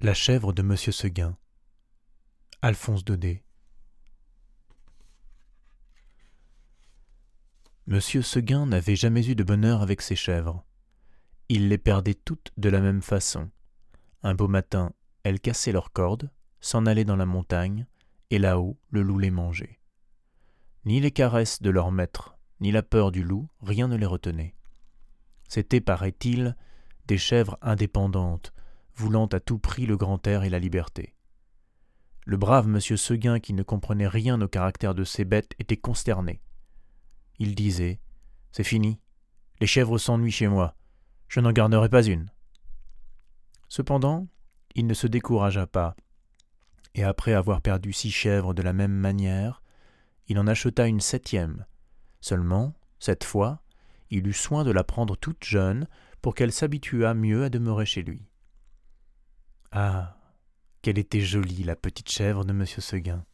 La chèvre de Monsieur Seguin. Alphonse Daudet. Monsieur Seguin n'avait jamais eu de bonheur avec ses chèvres. Il les perdait toutes de la même façon. Un beau matin, elles cassaient leurs cordes, s'en allaient dans la montagne, et là-haut le loup les mangeait. Ni les caresses de leur maître, ni la peur du loup, rien ne les retenait. C'étaient, paraît-il, des chèvres indépendantes, voulant à tout prix le grand air et la liberté. Le brave monsieur Seguin, qui ne comprenait rien au caractère de ces bêtes, était consterné. Il disait C'est fini, les chèvres s'ennuient chez moi, je n'en garderai pas une. Cependant, il ne se découragea pas, et après avoir perdu six chèvres de la même manière, il en acheta une septième. Seulement, cette fois, il eut soin de la prendre toute jeune pour qu'elle s'habituât mieux à demeurer chez lui. Ah. Qu'elle était jolie, la petite chèvre de monsieur Seguin.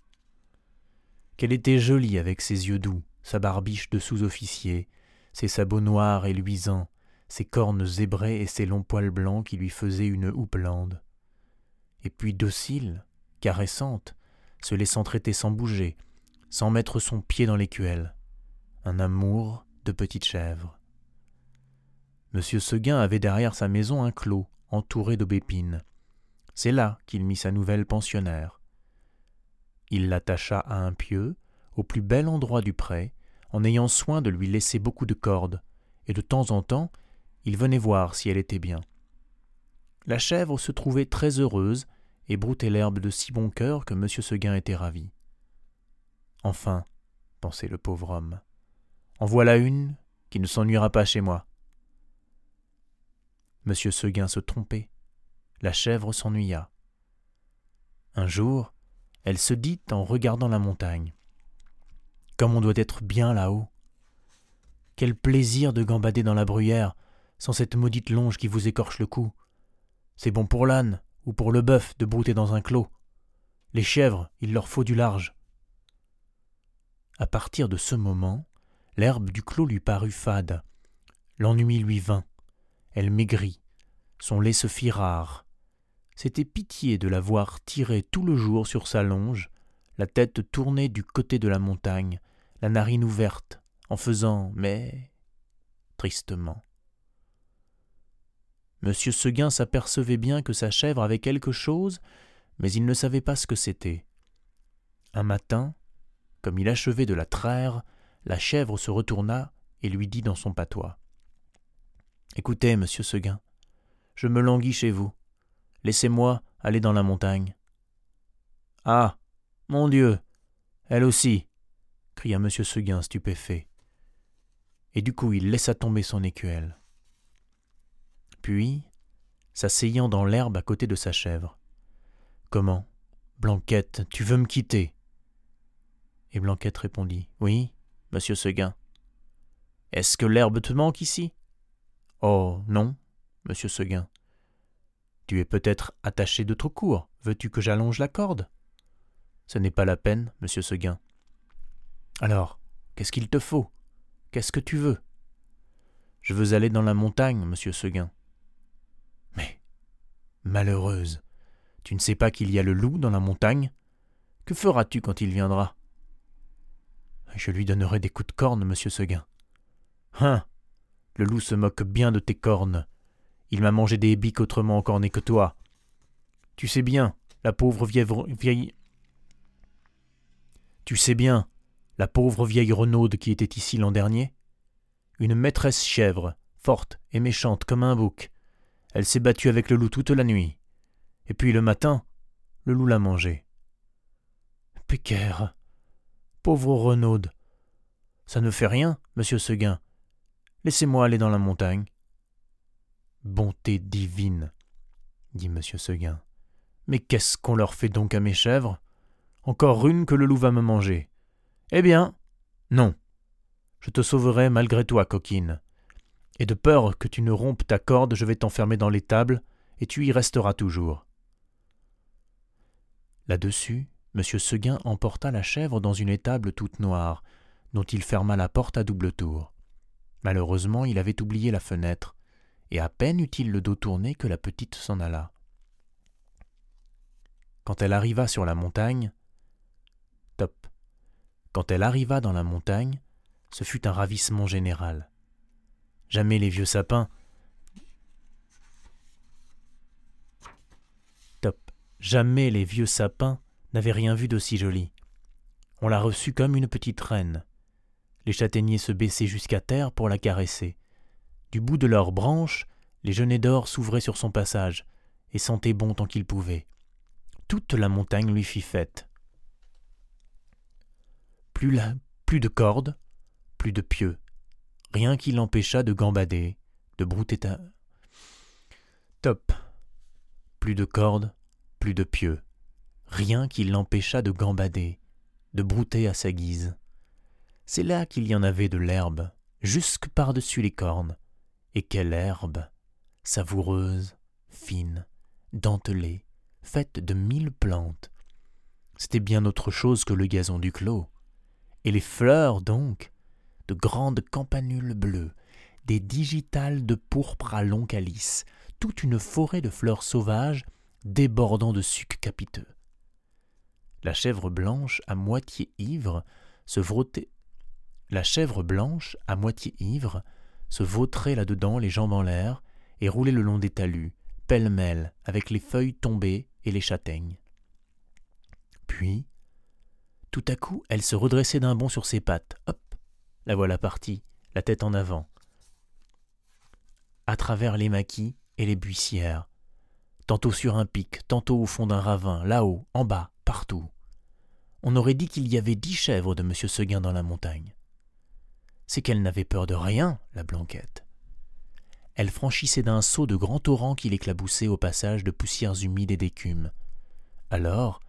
Qu'elle était jolie avec ses yeux doux, sa barbiche de sous-officier, ses sabots noirs et luisants, ses cornes zébrées et ses longs poils blancs qui lui faisaient une houppelande. Et puis docile, caressante, se laissant traiter sans bouger, sans mettre son pied dans l'écuelle. Un amour de petite chèvre. Monsieur Seguin avait derrière sa maison un clos entouré d'aubépines. C'est là qu'il mit sa nouvelle pensionnaire. Il l'attacha à un pieu, au plus bel endroit du pré, en ayant soin de lui laisser beaucoup de cordes, et de temps en temps il venait voir si elle était bien. La chèvre se trouvait très heureuse et broutait l'herbe de si bon cœur que M. Seguin était ravi. Enfin, pensait le pauvre homme, en voilà une qui ne s'ennuiera pas chez moi. M. Seguin se trompait la chèvre s'ennuya. Un jour, elle se dit en regardant la montagne. Comme on doit être bien là-haut. Quel plaisir de gambader dans la bruyère sans cette maudite longe qui vous écorche le cou. C'est bon pour l'âne ou pour le bœuf de brouter dans un clos. Les chèvres, il leur faut du large. À partir de ce moment, l'herbe du clos lui parut fade. L'ennui lui vint. Elle maigrit. Son lait se fit rare. C'était pitié de la voir tirer tout le jour sur sa longe, la tête tournée du côté de la montagne, la narine ouverte, en faisant mais tristement. Monsieur Seguin s'apercevait bien que sa chèvre avait quelque chose, mais il ne savait pas ce que c'était. Un matin, comme il achevait de la traire, la chèvre se retourna et lui dit dans son patois. Écoutez, monsieur Seguin, je me languis chez vous. Laissez-moi aller dans la montagne. Ah. Mon Dieu. Elle aussi. cria M. Seguin stupéfait. Et du coup il laissa tomber son écuelle. Puis, s'asseyant dans l'herbe à côté de sa chèvre. Comment Blanquette, tu veux me quitter? Et Blanquette répondit. Oui, monsieur Seguin. Est-ce que l'herbe te manque ici? Oh, non, monsieur Seguin. Tu es peut-être attaché de trop court. Veux-tu que j'allonge la corde? Ce n'est pas la peine, monsieur Seguin. Alors, qu'est-ce qu'il te faut? Qu'est-ce que tu veux? Je veux aller dans la montagne, monsieur Seguin. Mais, malheureuse, tu ne sais pas qu'il y a le loup dans la montagne? Que feras-tu quand il viendra? Je lui donnerai des coups de corne, monsieur Seguin. Hein? Le loup se moque bien de tes cornes. Il m'a mangé des biques autrement encornées que toi. Tu sais bien, la pauvre vieille... vieille... Tu sais bien, la pauvre vieille Renaude qui était ici l'an dernier Une maîtresse chèvre, forte et méchante comme un bouc. Elle s'est battue avec le loup toute la nuit. Et puis le matin, le loup l'a mangée. Pécaire Pauvre Renaude Ça ne fait rien, monsieur Seguin. Laissez-moi aller dans la montagne. Bonté divine, dit M. Seguin. Mais qu'est-ce qu'on leur fait donc à mes chèvres? Encore une que le loup va me manger. Eh bien, non. Je te sauverai malgré toi, coquine. Et de peur que tu ne rompes ta corde, je vais t'enfermer dans l'étable, et tu y resteras toujours. Là-dessus, M. Seguin emporta la chèvre dans une étable toute noire, dont il ferma la porte à double tour. Malheureusement, il avait oublié la fenêtre, et à peine eut-il le dos tourné que la petite s'en alla. quand elle arriva sur la montagne, top. Quand elle arriva dans la montagne, ce fut un ravissement général. Jamais les vieux sapins. Top. Jamais les vieux sapins n'avaient rien vu d'aussi joli. On la reçut comme une petite reine. Les châtaigniers se baissaient jusqu'à terre pour la caresser. Du bout de leurs branches, les genêts d'or s'ouvraient sur son passage et sentaient bon tant qu'ils pouvaient. Toute la montagne lui fit fête. Plus de cordes, plus de pieux, rien qui l'empêcha de gambader, de brouter ta... Top. Plus de cordes, plus de pieux, rien qui l'empêcha de gambader, de brouter à sa guise. C'est là qu'il y en avait de l'herbe, jusque par-dessus les cornes. Et quelle herbe Savoureuse, fine, dentelée, faite de mille plantes. C'était bien autre chose que le gazon du clos. Et les fleurs, donc, de grandes campanules bleues, des digitales de pourpre à long calice, toute une forêt de fleurs sauvages débordant de sucs capiteux. La chèvre blanche, à moitié ivre, se frottait, la chèvre blanche, à moitié ivre, se vautrait là-dedans les jambes en l'air et roulait le long des talus, pêle-mêle, avec les feuilles tombées et les châtaignes. Puis, tout à coup, elle se redressait d'un bond sur ses pattes. Hop La voilà partie, la tête en avant. À travers les maquis et les buissières, tantôt sur un pic, tantôt au fond d'un ravin, là-haut, en bas, partout. On aurait dit qu'il y avait dix chèvres de M. Seguin dans la montagne c'est qu'elle n'avait peur de rien, la Blanquette. Elle franchissait d'un saut de grands torrents qui l'éclaboussaient au passage de poussières humides et d'écume. Alors,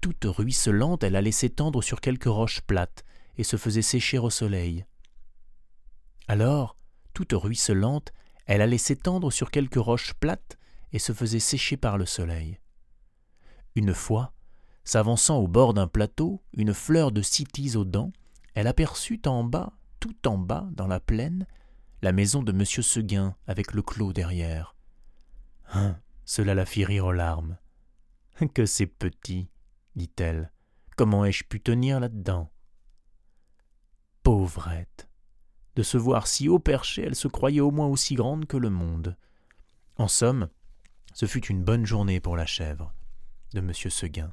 toute ruisselante, elle allait s'étendre sur quelques roches plates et se faisait sécher au soleil. Alors, toute ruisselante, elle allait s'étendre sur quelques roches plates et se faisait sécher par le soleil. Une fois, s'avançant au bord d'un plateau, une fleur de cytise aux dents, elle aperçut en bas tout en bas, dans la plaine, la maison de M. Seguin avec le clos derrière. Hein, cela la fit rire aux larmes. Que c'est petit, dit-elle. Comment ai-je pu tenir là-dedans? Pauvrette De se voir si haut perché, elle se croyait au moins aussi grande que le monde. En somme, ce fut une bonne journée pour la chèvre de M. Seguin.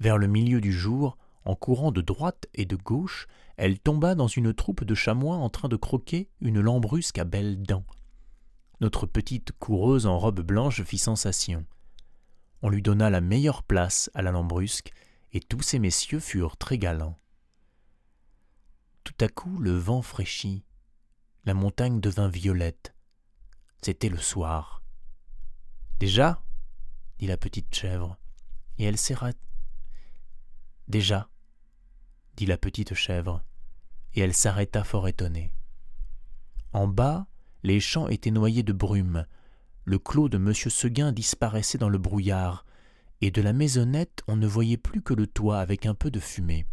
Vers le milieu du jour, en courant de droite et de gauche, elle tomba dans une troupe de chamois en train de croquer une lambrusque à belles dents. Notre petite coureuse en robe blanche fit sensation. On lui donna la meilleure place à la lambrusque, et tous ces messieurs furent très galants. Tout à coup le vent fraîchit, la montagne devint violette. C'était le soir. Déjà dit la petite chèvre, et elle serra. Déjà dit la petite chèvre, et elle s'arrêta fort étonnée. En bas, les champs étaient noyés de brume, le clos de M. Seguin disparaissait dans le brouillard, et de la maisonnette on ne voyait plus que le toit avec un peu de fumée.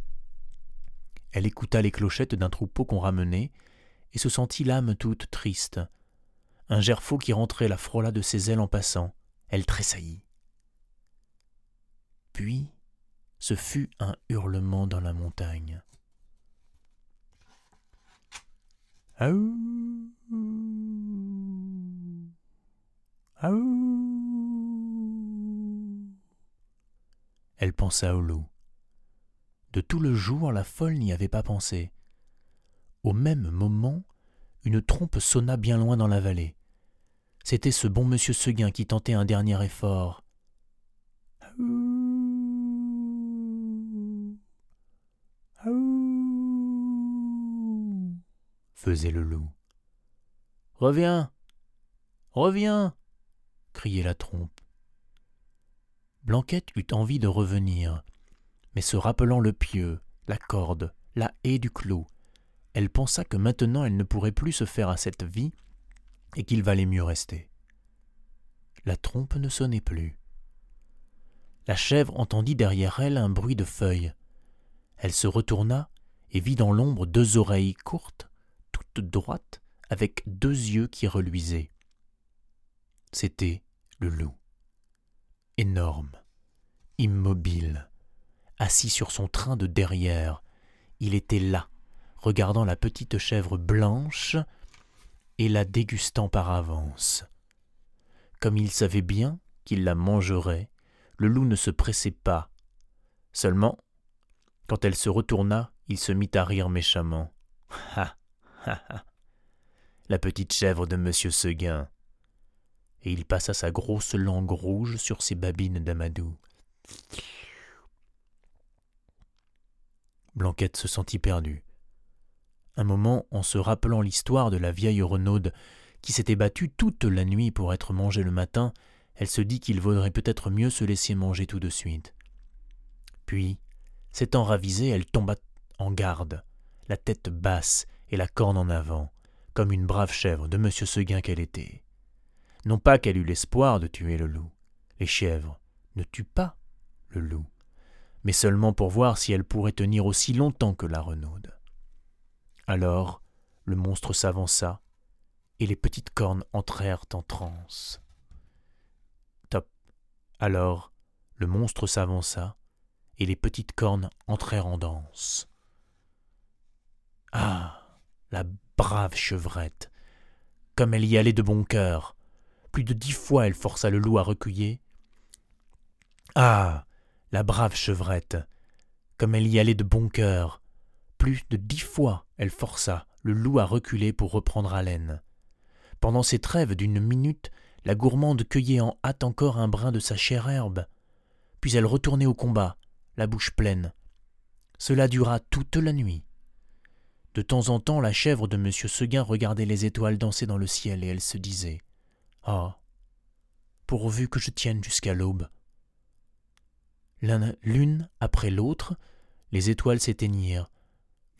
Elle écouta les clochettes d'un troupeau qu'on ramenait, et se sentit l'âme toute triste. Un gerfaut qui rentrait la frôla de ses ailes en passant. Elle tressaillit. Puis, ce fut un hurlement dans la montagne. Aou Elle pensa au loup. De tout le jour, la folle n'y avait pas pensé. Au même moment, une trompe sonna bien loin dans la vallée. C'était ce bon monsieur Seguin qui tentait un dernier effort. Faisait le loup. Reviens Reviens criait la trompe. Blanquette eut envie de revenir, mais se rappelant le pieu, la corde, la haie du clos, elle pensa que maintenant elle ne pourrait plus se faire à cette vie et qu'il valait mieux rester. La trompe ne sonnait plus. La chèvre entendit derrière elle un bruit de feuilles. Elle se retourna et vit dans l'ombre deux oreilles courtes droite avec deux yeux qui reluisaient. C'était le loup. Énorme, immobile, assis sur son train de derrière. Il était là, regardant la petite chèvre blanche et la dégustant par avance. Comme il savait bien qu'il la mangerait, le loup ne se pressait pas. Seulement, quand elle se retourna, il se mit à rire méchamment. Ha ha ha La petite chèvre de monsieur Seguin. Et il passa sa grosse langue rouge sur ses babines d'amadou. Blanquette se sentit perdue. Un moment, en se rappelant l'histoire de la vieille Renaude qui s'était battue toute la nuit pour être mangée le matin, elle se dit qu'il vaudrait peut-être mieux se laisser manger tout de suite. Puis, s'étant ravisée, elle tomba en garde, la tête basse et la corne en avant, comme une brave chèvre de M. Seguin qu'elle était. Non pas qu'elle eût l'espoir de tuer le loup. Les chèvres ne tuent pas le loup, mais seulement pour voir si elle pourrait tenir aussi longtemps que la renaude. Alors le monstre s'avança, et les petites cornes entrèrent en transe. Top. Alors le monstre s'avança, et les petites cornes entrèrent en danse. Ah. La brave chevrette. Comme elle y allait de bon cœur. Plus de dix fois elle força le loup à recueillir. Ah. La brave chevrette. Comme elle y allait de bon cœur. Plus de dix fois elle força le loup à reculer pour reprendre haleine. Pendant ces trêves d'une minute, la gourmande cueillait en hâte encore un brin de sa chère herbe. Puis elle retournait au combat, la bouche pleine. Cela dura toute la nuit. De temps en temps, la chèvre de M. Seguin regardait les étoiles danser dans le ciel et elle se disait Ah, pourvu que je tienne jusqu'à l'aube. L'une après l'autre, les étoiles s'éteignirent,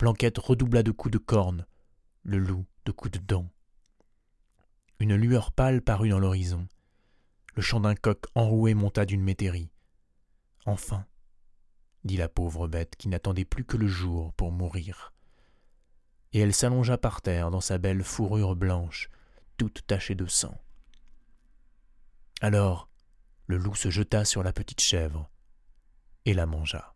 Blanquette redoubla de coups de corne, le loup de coups de dents. Une lueur pâle parut dans l'horizon. Le chant d'un coq enroué monta d'une métairie. Enfin, dit la pauvre bête qui n'attendait plus que le jour pour mourir. Et elle s'allongea par terre dans sa belle fourrure blanche, toute tachée de sang. Alors, le loup se jeta sur la petite chèvre et la mangea.